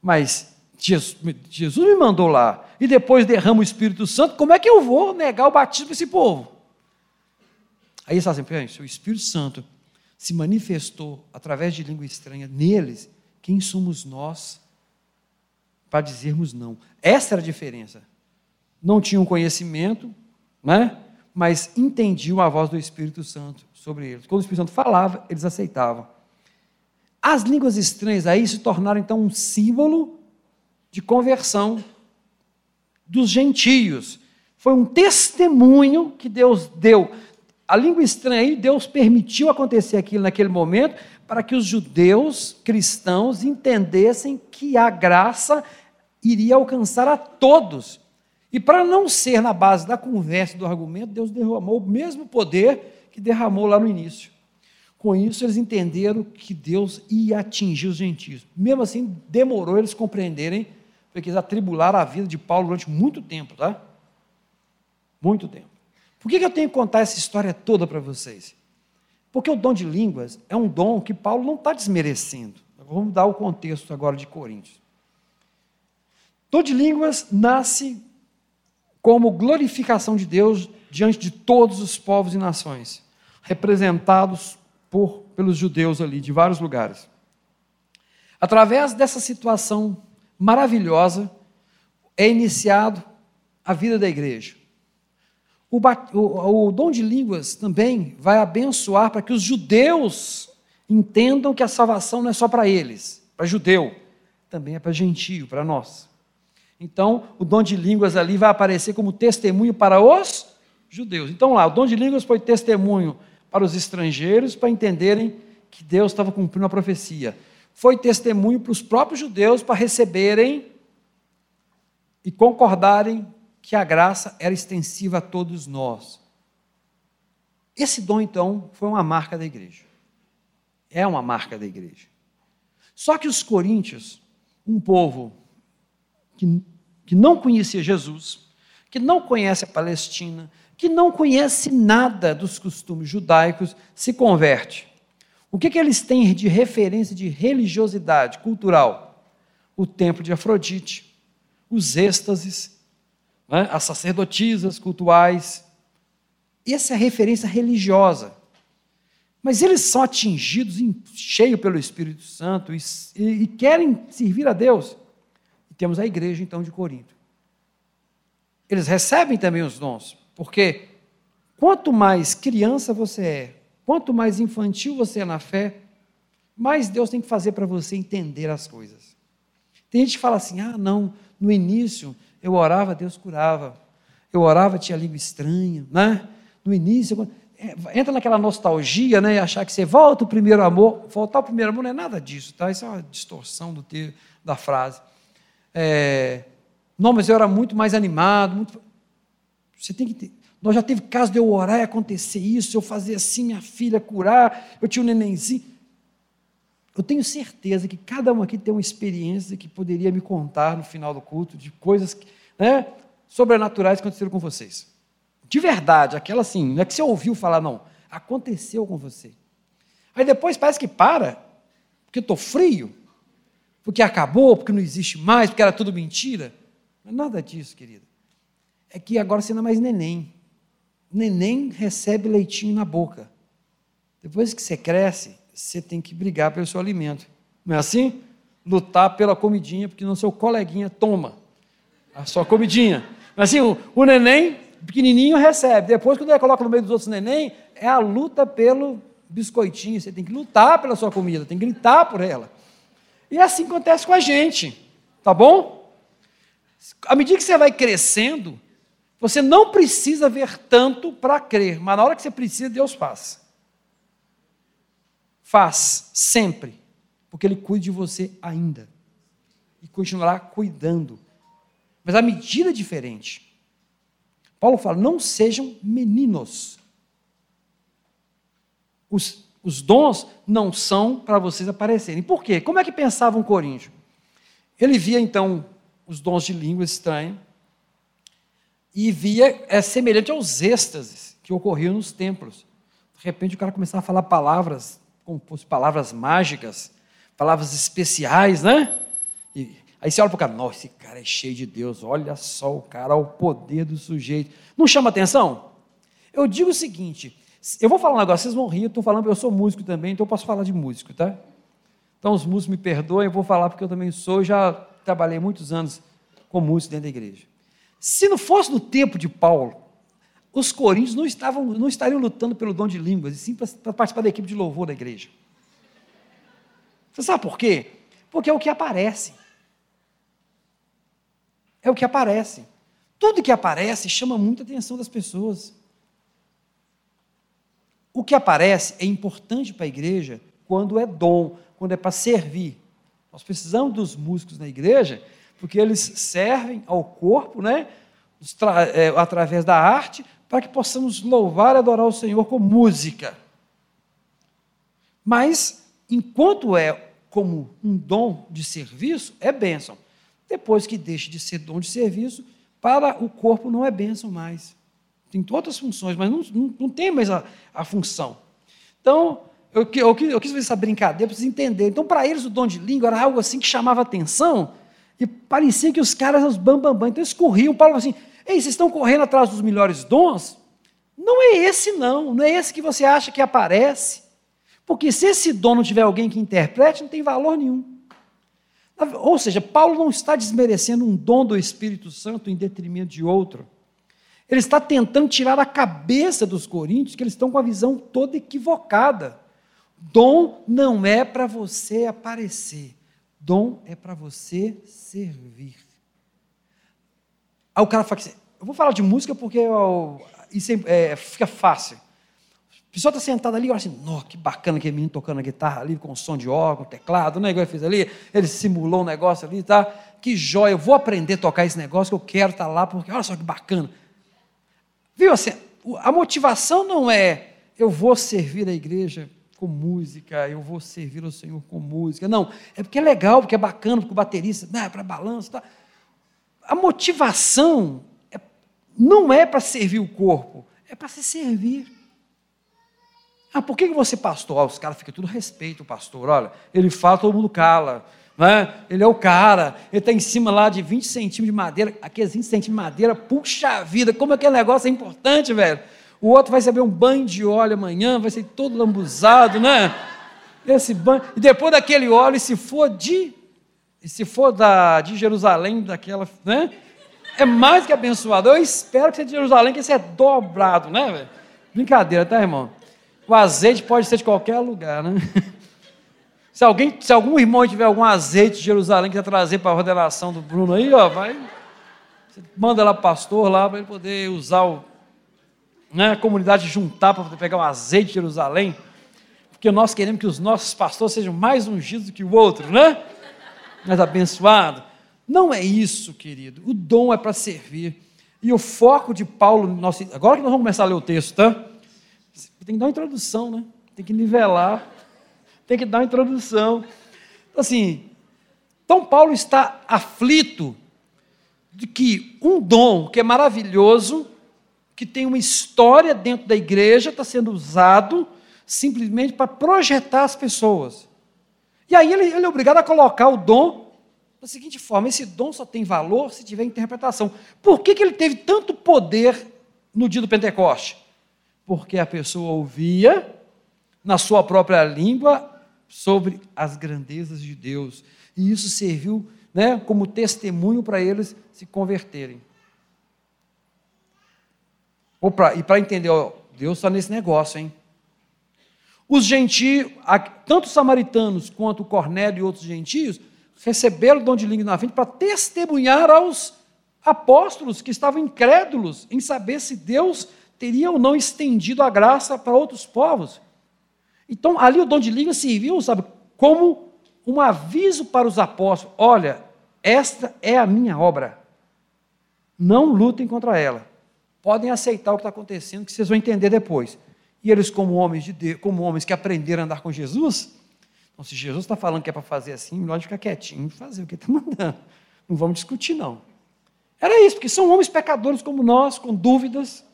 Mas Jesus, me mandou lá e depois derrama o Espírito Santo, como é que eu vou negar o batismo para esse povo? Aí eles falam assim: o Espírito Santo se manifestou através de língua estranha neles, quem somos nós para dizermos não? Essa era a diferença. não tinham conhecimento, né? mas entendiam a voz do Espírito Santo sobre eles. Quando o Espírito Santo falava, eles aceitavam. As línguas estranhas aí se tornaram então um símbolo de conversão dos gentios. Foi um testemunho que Deus deu. A língua estranha aí, Deus permitiu acontecer aquilo naquele momento para que os judeus cristãos entendessem que a graça iria alcançar a todos. E para não ser na base da conversa, do argumento, Deus derramou o mesmo poder que derramou lá no início. Com isso, eles entenderam que Deus ia atingir os gentios. Mesmo assim, demorou eles compreenderem, porque eles atribularam a vida de Paulo durante muito tempo, tá? Muito tempo. Por que eu tenho que contar essa história toda para vocês? Porque o dom de línguas é um dom que Paulo não está desmerecendo. Vamos dar o contexto agora de Coríntios. Dom de línguas nasce como glorificação de Deus diante de todos os povos e nações, representados por, pelos judeus ali, de vários lugares. Através dessa situação maravilhosa, é iniciado a vida da igreja. O, o, o, dom de línguas também vai abençoar para que os judeus entendam que a salvação não é só para eles, para judeu, também é para gentio, para nós. Então, o dom de línguas ali vai aparecer como testemunho para os judeus. Então, lá, o dom de línguas foi testemunho para os estrangeiros, para entenderem que Deus estava cumprindo a profecia. Foi testemunho para os próprios judeus, para receberem e concordarem que a graça era extensiva a todos nós. Esse dom, então, foi uma marca da igreja. É uma marca da igreja. Só que os coríntios, um povo que, que não conhecia Jesus, que não conhece a Palestina, que não conhece nada dos costumes judaicos, se converte. O que, que eles têm de referência de religiosidade cultural? O templo de Afrodite, os êxtases, né? as sacerdotisas cultuais. Essa é a referência religiosa. Mas eles são atingidos em cheio pelo Espírito Santo e, e, e querem servir a Deus. Temos a igreja, então, de Corinto. Eles recebem também os dons, porque quanto mais criança você é, quanto mais infantil você é na fé, mais Deus tem que fazer para você entender as coisas. Tem gente que fala assim: ah, não, no início eu orava, Deus curava. Eu orava, tinha língua estranha, né? No início, é, entra naquela nostalgia, né? E achar que você volta o primeiro amor. Voltar o primeiro amor não é nada disso, tá? Isso é uma distorção do ter, da frase. É, não, mas eu era muito mais animado. Muito... Você tem que ter. Nós já teve caso de eu orar e acontecer isso, eu fazer assim, minha filha curar, eu tinha um nenenzinho. Eu tenho certeza que cada um aqui tem uma experiência que poderia me contar no final do culto de coisas né, sobrenaturais que aconteceram com vocês. De verdade, aquela assim, não é que você ouviu falar, não. Aconteceu com você. Aí depois parece que para, porque estou frio porque acabou, porque não existe mais, porque era tudo mentira. Não é nada disso, querida. É que agora você não é mais neném. Neném recebe leitinho na boca. Depois que você cresce, você tem que brigar pelo seu alimento. Não é assim? Lutar pela comidinha, porque não seu coleguinha toma a sua comidinha. Mas assim, o, o neném pequenininho recebe. Depois, quando ele coloca no meio dos outros neném, é a luta pelo biscoitinho. Você tem que lutar pela sua comida, tem que gritar por ela. E assim acontece com a gente, tá bom? À medida que você vai crescendo, você não precisa ver tanto para crer, mas na hora que você precisa, Deus faz. Faz, sempre, porque Ele cuida de você ainda e continuará cuidando. Mas a medida é diferente. Paulo fala: não sejam meninos. Os os dons não são para vocês aparecerem. Por quê? Como é que pensava um coríntio? Ele via então os dons de língua estranha e via é semelhante aos êxtases que ocorriam nos templos. De repente o cara começava a falar palavras, como fossem palavras mágicas, palavras especiais, né? E aí você olha para o cara, nossa, esse cara é cheio de Deus, olha só o cara, o poder do sujeito. Não chama atenção? Eu digo o seguinte: eu vou falar um negócio, vocês vão rir, eu estou falando, eu sou músico também, então eu posso falar de músico, tá? Então os músicos me perdoem, eu vou falar porque eu também sou, já trabalhei muitos anos com músico dentro da igreja. Se não fosse no tempo de Paulo, os coríntios não, estavam, não estariam lutando pelo dom de línguas, e sim para participar da equipe de louvor da igreja. Você sabe por quê? Porque é o que aparece. É o que aparece. Tudo que aparece chama muita atenção das pessoas. O que aparece é importante para a igreja quando é dom, quando é para servir. Nós precisamos dos músicos na igreja, porque eles servem ao corpo, né? É, através da arte, para que possamos louvar e adorar o Senhor com música. Mas, enquanto é como um dom de serviço, é bênção. Depois que deixe de ser dom de serviço, para o corpo não é bênção mais. Tem outras funções, mas não, não, não tem mais a, a função. Então, eu, eu, eu, quis fazer essa brincadeira para vocês entenderem. Então, para eles, o dom de língua era algo assim que chamava atenção e parecia que os caras os bambambam. Bam, bam. Então, eles corriam. Paulo assim: Ei, vocês estão correndo atrás dos melhores dons? Não é esse, não. Não é esse que você acha que aparece. Porque se esse dom não tiver alguém que interprete, não tem valor nenhum. Ou seja, Paulo não está desmerecendo um dom do Espírito Santo em detrimento de outro. Ele está tentando tirar a cabeça dos coríntios, que eles estão com a visão toda equivocada. Dom não é para você aparecer, dom é para você servir. Aí o cara fala assim: eu vou falar de música porque eu, isso é, é, fica fácil. A pessoa está sentada ali e olha assim, que bacana aquele menino tocando a guitarra ali, com som de órgão, teclado, né, igual ele fez ali, ele simulou um negócio ali, tá? Que joia, eu vou aprender a tocar esse negócio, que eu quero estar tá lá, porque olha só que bacana. Viu assim, a motivação não é eu vou servir a igreja com música, eu vou servir ao Senhor com música. Não, é porque é legal, porque é bacana, porque o baterista, é para balanço, tá? A motivação é, não é para servir o corpo, é para se servir. Ah, por que você pastor? Ah, os caras ficam tudo respeito, o pastor. Olha, ele fala, todo mundo cala. Né? Ele é o cara, ele está em cima lá de 20 centímetros de madeira, aqueles 20 centímetros de madeira, puxa vida, como aquele negócio é importante, velho. O outro vai receber um banho de óleo amanhã, vai ser todo lambuzado, né? Esse banho. E depois daquele óleo, se for de. Se for da, de Jerusalém, daquela. Né? É mais que abençoado. Eu espero que seja de Jerusalém, que isso é dobrado, né, velho? Brincadeira, tá, irmão? O azeite pode ser de qualquer lugar, né? Se, alguém, se algum irmão tiver algum azeite de Jerusalém que quer trazer para a ordenação do Bruno aí, ó, vai. Manda lá para pastor lá para ele poder usar o, né, a comunidade juntar para poder pegar o azeite de Jerusalém. Porque nós queremos que os nossos pastores sejam mais ungidos do que o outro, né? Mais abençoado. Não é isso, querido. O dom é para servir. E o foco de Paulo, nosso, agora que nós vamos começar a ler o texto, tá? Tem que dar uma introdução, né? Tem que nivelar, tem que dar uma introdução. Assim, então Paulo está aflito de que um dom que é maravilhoso, que tem uma história dentro da igreja, está sendo usado simplesmente para projetar as pessoas. E aí ele, ele é obrigado a colocar o dom da seguinte forma: esse dom só tem valor se tiver interpretação. Por que, que ele teve tanto poder no dia do Pentecoste? porque a pessoa ouvia na sua própria língua sobre as grandezas de Deus. E isso serviu né, como testemunho para eles se converterem. E para entender, ó, Deus está nesse negócio, hein? Os gentios, tanto os samaritanos quanto Cornélio e outros gentios, receberam o dom de língua na frente para testemunhar aos apóstolos que estavam incrédulos em saber se Deus teria ou não estendido a graça para outros povos. Então, ali o dom de língua serviu, sabe, como um aviso para os apóstolos: olha, esta é a minha obra. Não lutem contra ela. Podem aceitar o que está acontecendo, que vocês vão entender depois. E eles, como homens, de Deus, como homens que aprenderam a andar com Jesus, então, se Jesus está falando que é para fazer assim, melhor ficar quietinho e fazer o que está mandando. Não vamos discutir, não. Era isso, porque são homens pecadores como nós, com dúvidas,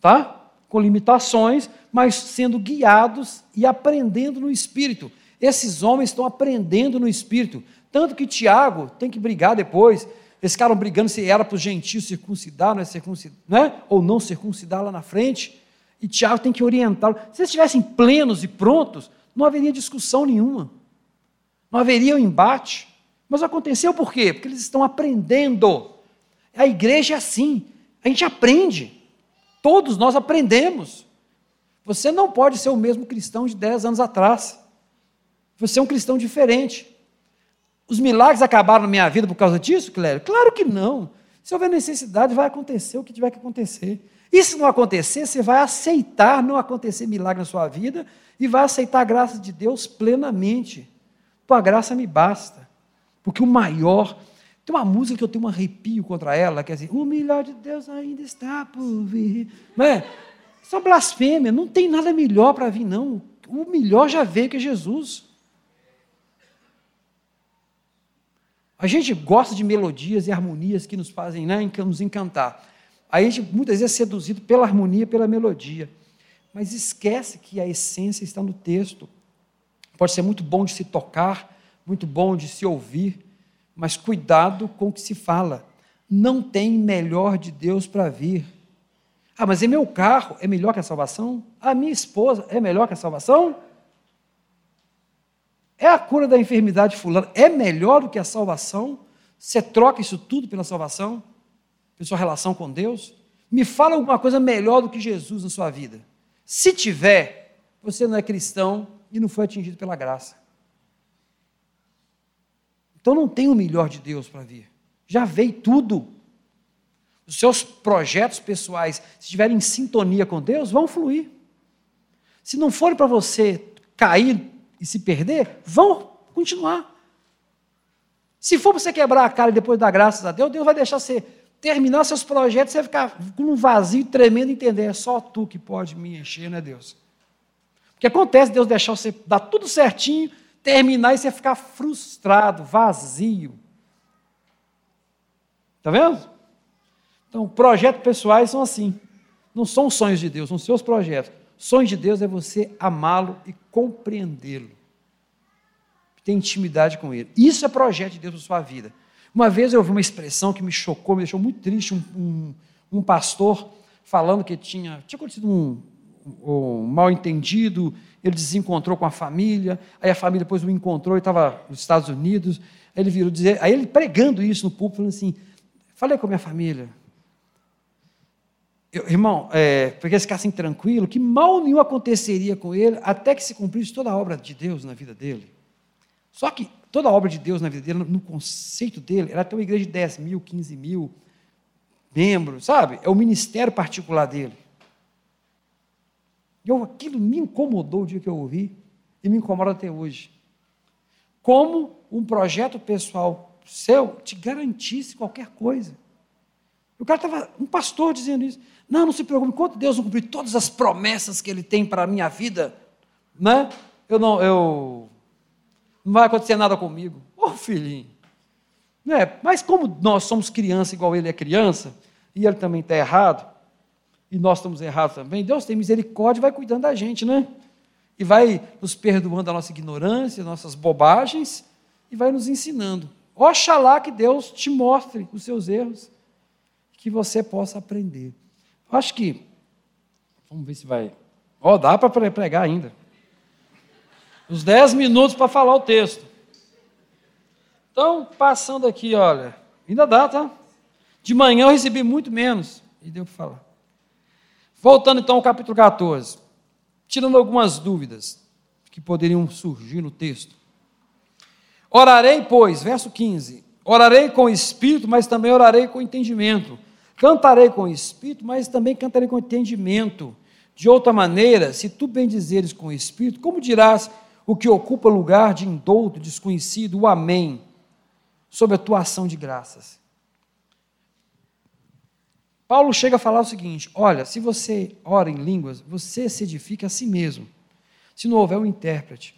tá? Com limitações, mas sendo guiados e aprendendo no Espírito. Esses homens estão aprendendo no Espírito. Tanto que Tiago tem que brigar depois. Eles ficaram brigando se era para os gentios circuncidar, não é circuncidar, né? ou não circuncidar lá na frente. E Tiago tem que orientá-lo. Se eles estivessem plenos e prontos, não haveria discussão nenhuma. Não haveria um embate. Mas aconteceu por quê? Porque eles estão aprendendo. A igreja é assim. A gente aprende. Todos nós aprendemos. Você não pode ser o mesmo cristão de 10 anos atrás. Você é um cristão diferente. Os milagres acabaram na minha vida por causa disso, Clério? Claro que não. Se houver necessidade, vai acontecer o que tiver que acontecer. E se não acontecer, você vai aceitar não acontecer milagre na sua vida e vai aceitar a graça de Deus plenamente. Tua graça me basta. Porque o maior. Tem uma música que eu tenho um arrepio contra ela, que é assim: o melhor de Deus ainda está por vir. Não é? É blasfêmia, não tem nada melhor para vir, não. O melhor já veio que é Jesus. A gente gosta de melodias e harmonias que nos fazem né, nos encantar. A gente muitas vezes é seduzido pela harmonia, pela melodia. Mas esquece que a essência está no texto. Pode ser muito bom de se tocar, muito bom de se ouvir, mas cuidado com o que se fala. Não tem melhor de Deus para vir. Ah, mas é meu carro é melhor que a salvação? A minha esposa é melhor que a salvação? É a cura da enfermidade fulana. É melhor do que a salvação? Você troca isso tudo pela salvação? Pela sua relação com Deus? Me fala alguma coisa melhor do que Jesus na sua vida. Se tiver, você não é cristão e não foi atingido pela graça. Então não tem o melhor de Deus para vir. Já veio tudo. Os seus projetos pessoais, se estiverem em sintonia com Deus, vão fluir. Se não for para você cair e se perder, vão continuar. Se for para você quebrar a cara e depois dar graças a Deus, Deus vai deixar você terminar seus projetos, você vai ficar com um vazio tremendo entender, é só tu que pode me encher, não é Deus? O que acontece, Deus deixar você dar tudo certinho, terminar e você ficar frustrado, vazio. Está vendo? Então, projetos pessoais são assim. Não são sonhos de Deus, são seus projetos. Sonho de Deus é você amá-lo e compreendê-lo. Ter intimidade com ele. Isso é projeto de Deus para sua vida. Uma vez eu ouvi uma expressão que me chocou, me deixou muito triste, um, um, um pastor falando que tinha, tinha acontecido um, um mal entendido, ele desencontrou com a família, aí a família depois o encontrou e estava nos Estados Unidos, aí ele virou dizer, aí ele pregando isso no público, falando assim, falei com a minha família, eu, irmão, é, porque eles ficassem tranquilo, que mal nenhum aconteceria com ele até que se cumprisse toda a obra de Deus na vida dele. Só que toda a obra de Deus na vida dele, no conceito dele, era ter uma igreja de 10 mil, 15 mil membros, sabe? É o ministério particular dele. Eu, aquilo me incomodou o dia que eu ouvi e me incomoda até hoje. Como um projeto pessoal seu te garantisse qualquer coisa. O cara estava, um pastor dizendo isso. Não, não se preocupe, enquanto Deus não cumprir todas as promessas que Ele tem para a minha vida, né? Eu não, eu não vai acontecer nada comigo. Ô oh, filhinho. Né? Mas como nós somos criança igual ele é criança, e ele também está errado, e nós estamos errados também, Deus tem misericórdia e vai cuidando da gente, né? E vai nos perdoando a nossa ignorância, nossas bobagens, e vai nos ensinando. Oxalá que Deus te mostre os seus erros, que você possa aprender. Acho que. Vamos ver se vai. Ó, oh, dá para pregar ainda. Uns 10 minutos para falar o texto. Então, passando aqui, olha. Ainda dá, tá? De manhã eu recebi muito menos. E deu para falar. Voltando então ao capítulo 14. Tirando algumas dúvidas que poderiam surgir no texto. Orarei, pois, verso 15: Orarei com espírito, mas também orarei com entendimento. Cantarei com espírito, mas também cantarei com entendimento. De outra maneira, se tu bendizeres com espírito, como dirás o que ocupa lugar de indouto, desconhecido, o amém, sobre a tua ação de graças? Paulo chega a falar o seguinte: olha, se você ora em línguas, você se edifica a si mesmo, se não houver um intérprete.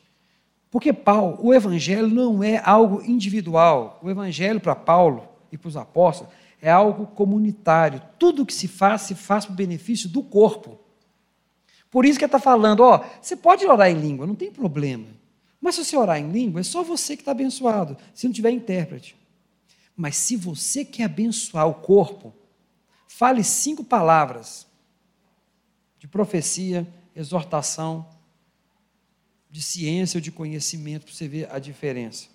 Porque Paulo, o evangelho não é algo individual. O evangelho para Paulo e para os apóstolos é algo comunitário. Tudo que se faz, se faz para o benefício do corpo. Por isso que está falando, ó, você pode orar em língua, não tem problema. Mas se você orar em língua, é só você que está abençoado, se não tiver intérprete. Mas se você quer abençoar o corpo, fale cinco palavras de profecia, exortação, de ciência ou de conhecimento, para você ver a diferença.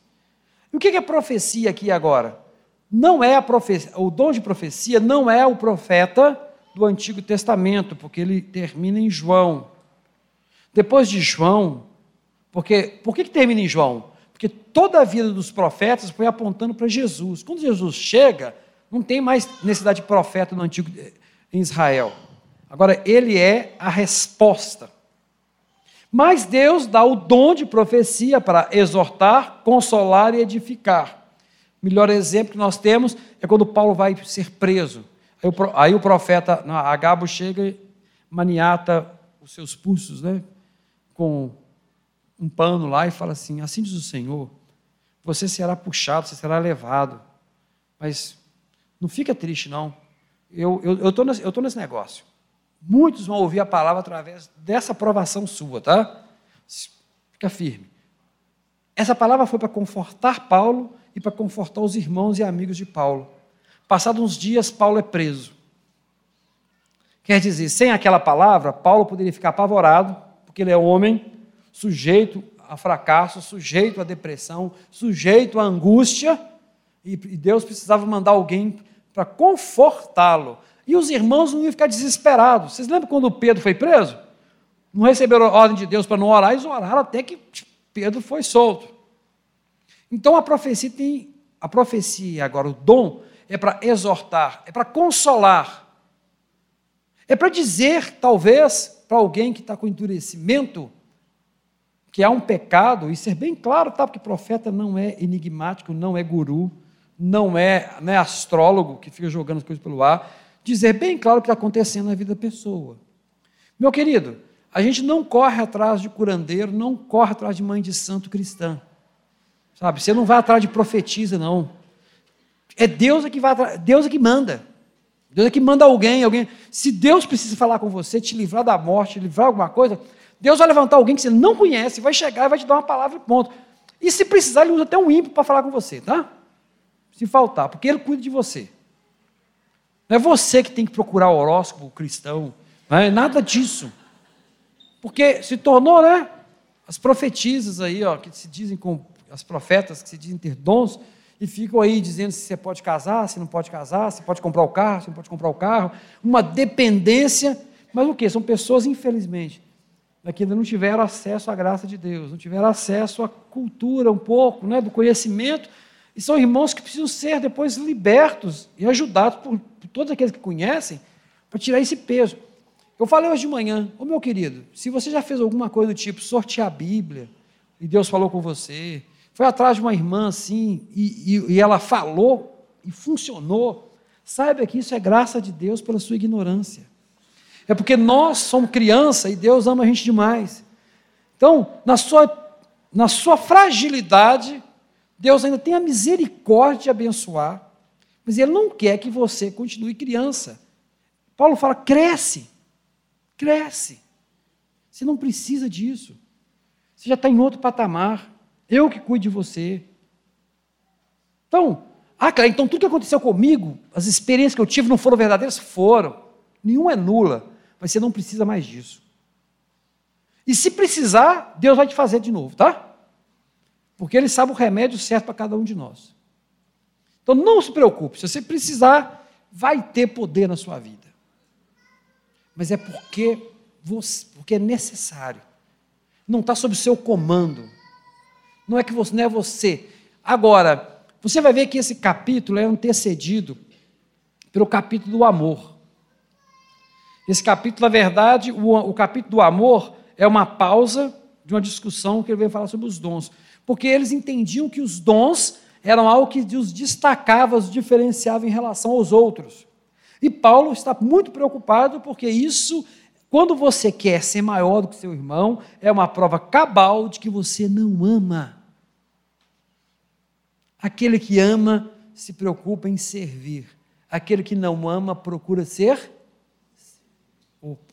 E o que é profecia aqui agora? Não é a profecia, o dom de profecia não é o profeta do Antigo Testamento, porque ele termina em João. Depois de João, porque por que, que termina em João? Porque toda a vida dos profetas foi apontando para Jesus. Quando Jesus chega, não tem mais necessidade de profeta no Antigo em Israel. Agora, ele é a resposta. Mas Deus dá o dom de profecia para exortar, consolar e edificar. O melhor exemplo que nós temos é quando Paulo vai ser preso. Aí o profeta Agabo chega e maniata os seus pulsos, né? Com um pano lá e fala assim: Assim diz o Senhor, você será puxado, você será levado. Mas não fica triste, não. Eu estou eu, eu tô nesse negócio. Muitos vão ouvir a palavra através dessa aprovação sua, tá? Fica firme. Essa palavra foi para confortar Paulo e para confortar os irmãos e amigos de Paulo. Passados uns dias, Paulo é preso. Quer dizer, sem aquela palavra, Paulo poderia ficar apavorado, porque ele é homem, sujeito a fracasso, sujeito à depressão, sujeito à angústia, e Deus precisava mandar alguém para confortá-lo. E os irmãos não iam ficar desesperados. Vocês lembram quando Pedro foi preso? Não receberam ordem de Deus para não orar, eles oraram até que Pedro foi solto. Então a profecia tem a profecia agora o dom é para exortar, é para consolar. É para dizer, talvez, para alguém que está com endurecimento, que há um pecado, e ser bem claro, tá? Porque profeta não é enigmático, não é guru, não é, não é astrólogo que fica jogando as coisas pelo ar. Dizer bem claro o que está acontecendo na vida da pessoa. Meu querido, a gente não corre atrás de curandeiro, não corre atrás de mãe de santo cristã. Sabe? Você não vai atrás de profetisa, não. É Deus é que vai Deus é que manda. Deus é que manda alguém, alguém. Se Deus precisa falar com você, te livrar da morte, te livrar alguma coisa, Deus vai levantar alguém que você não conhece, vai chegar e vai te dar uma palavra e ponto. E se precisar, ele usa até um ímpio para falar com você, tá? Se faltar, porque ele cuida de você. Não é você que tem que procurar o horóscopo cristão, não é nada disso. Porque se tornou, né? As profetisas aí, ó, que se dizem com as profetas que se dizem ter dons, e ficam aí dizendo se você pode casar, se não pode casar, se pode comprar o carro, se não pode comprar o carro, uma dependência, mas o que? São pessoas, infelizmente, que ainda não tiveram acesso à graça de Deus, não tiveram acesso à cultura um pouco, né, do conhecimento, e são irmãos que precisam ser depois libertos e ajudados por, por todos aqueles que conhecem para tirar esse peso. Eu falei hoje de manhã, ô meu querido, se você já fez alguma coisa do tipo sortear a Bíblia, e Deus falou com você, foi atrás de uma irmã assim, e, e, e ela falou e funcionou. Saiba que isso é graça de Deus pela sua ignorância. É porque nós somos criança e Deus ama a gente demais. Então, na sua, na sua fragilidade, Deus ainda tem a misericórdia de abençoar, mas Ele não quer que você continue criança. Paulo fala: cresce, cresce. Você não precisa disso. Você já está em outro patamar. Eu que cuido de você. Então, ah, cara, então tudo que aconteceu comigo, as experiências que eu tive não foram verdadeiras? Foram. Nenhuma é nula, mas você não precisa mais disso. E se precisar, Deus vai te fazer de novo, tá? Porque Ele sabe o remédio certo para cada um de nós. Então não se preocupe, se você precisar, vai ter poder na sua vida. Mas é porque, você, porque é necessário. Não está sob seu comando. Não é que você, não é você. Agora, você vai ver que esse capítulo é antecedido pelo capítulo do amor. Esse capítulo, na verdade, o, o capítulo do amor é uma pausa de uma discussão que ele veio falar sobre os dons. Porque eles entendiam que os dons eram algo que os destacava, os diferenciava em relação aos outros. E Paulo está muito preocupado porque isso, quando você quer ser maior do que seu irmão, é uma prova cabal de que você não ama. Aquele que ama se preocupa em servir. Aquele que não ama procura ser.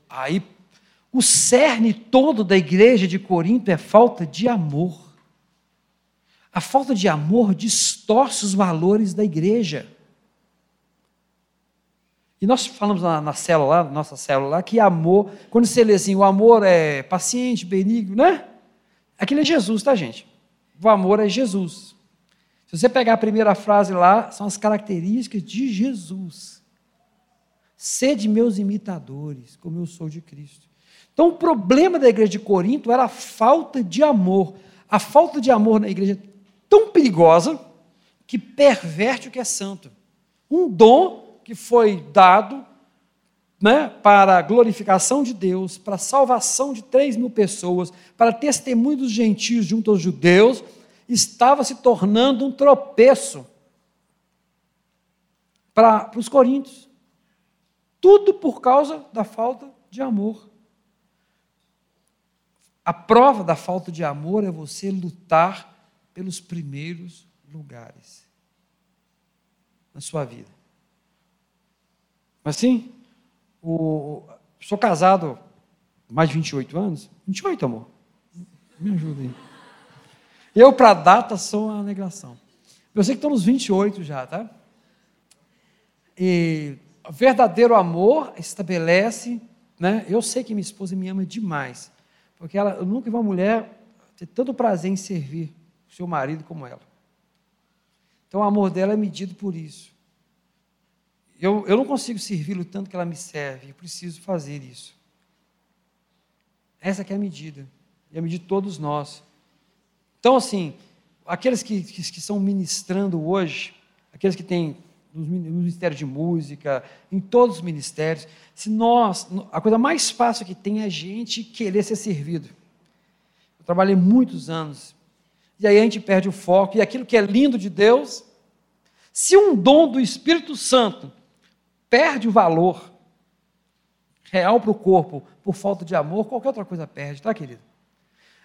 Aí, o cerne todo da igreja de Corinto é falta de amor. A falta de amor distorce os valores da igreja. E nós falamos na, na célula, nossa célula, que amor, quando você lê assim, o amor é paciente, benigno, né? Aquilo é Jesus, tá, gente? O amor é Jesus. Se você pegar a primeira frase lá, são as características de Jesus. Sede meus imitadores, como eu sou de Cristo. Então, o problema da igreja de Corinto era a falta de amor. A falta de amor na igreja é tão perigosa que perverte o que é santo. Um dom que foi dado né, para a glorificação de Deus, para a salvação de 3 mil pessoas, para testemunho dos gentios junto aos judeus, estava se tornando um tropeço para, para os coríntios. Tudo por causa da falta de amor. A prova da falta de amor é você lutar pelos primeiros lugares na sua vida. Mas sim, o, sou casado mais de 28 anos. 28, amor. Me ajuda aí. Eu, para data, sou uma negação. Eu sei que estou nos 28 já, tá? E verdadeiro amor estabelece, né? Eu sei que minha esposa me ama demais, porque ela, eu nunca vi uma mulher ter tanto prazer em servir o seu marido como ela. Então o amor dela é medido por isso. Eu, eu não consigo servi-lo tanto que ela me serve, eu preciso fazer isso. Essa é a medida, e a medida de todos nós. Então, assim, aqueles que, que, que estão ministrando hoje, aqueles que têm no Ministério de Música, em todos os ministérios, se nós, a coisa mais fácil que tem é a gente querer ser servido. Eu trabalhei muitos anos, e aí a gente perde o foco, e aquilo que é lindo de Deus, se um dom do Espírito Santo perde o valor real para o corpo por falta de amor, qualquer outra coisa perde, tá, querido?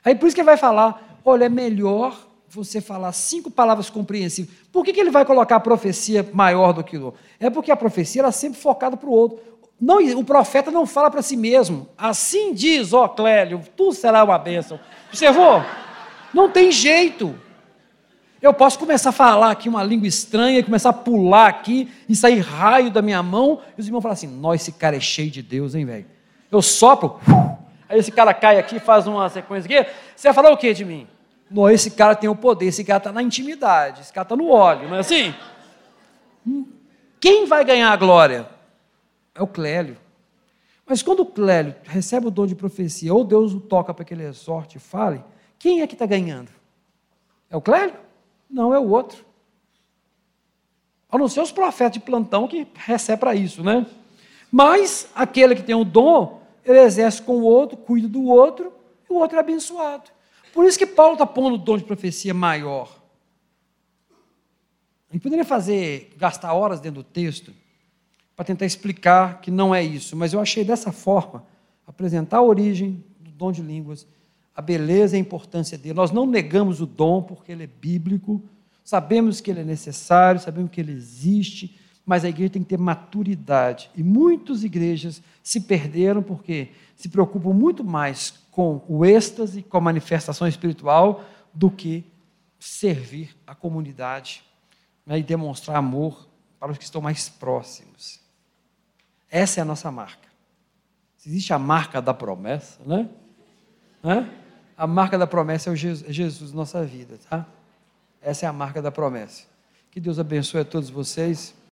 Aí por isso que ele vai falar: olha, é melhor você falar cinco palavras compreensíveis. Por que, que ele vai colocar a profecia maior do que o É porque a profecia era sempre focada para o outro. Não, o profeta não fala para si mesmo. Assim diz, ó Clélio, tu será uma bênção. Observou? Não tem jeito. Eu posso começar a falar aqui uma língua estranha, começar a pular aqui e sair raio da minha mão, e os irmãos falam assim: Nós, esse cara é cheio de Deus, hein, velho? Eu sopro, aí esse cara cai aqui, faz uma sequência aqui. Você vai falar o que de mim? Não, esse cara tem o poder, esse cara está na intimidade, esse cara está no óleo, não é assim? Hum, quem vai ganhar a glória? É o Clélio. Mas quando o Clélio recebe o dom de profecia, ou Deus o toca para que ele exorte e fale, quem é que está ganhando? É o Clélio? Não, é o outro. A não ser os profetas de plantão que recebem para isso, né? Mas aquele que tem o dom, ele exerce com o outro, cuida do outro, e o outro é abençoado. Por isso que Paulo está pondo o dom de profecia maior. A gente poderia fazer, gastar horas dentro do texto, para tentar explicar que não é isso, mas eu achei dessa forma, apresentar a origem do dom de línguas a beleza e a importância dele. Nós não negamos o dom porque ele é bíblico, sabemos que ele é necessário, sabemos que ele existe, mas a igreja tem que ter maturidade. E muitas igrejas se perderam porque se preocupam muito mais com o êxtase, com a manifestação espiritual, do que servir a comunidade né, e demonstrar amor para os que estão mais próximos. Essa é a nossa marca. Existe a marca da promessa, né? né? A marca da promessa é Jesus, é Jesus nossa vida, tá? Essa é a marca da promessa. Que Deus abençoe a todos vocês.